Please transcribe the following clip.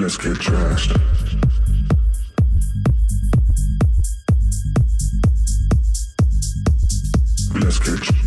Let's get trashed. Let's get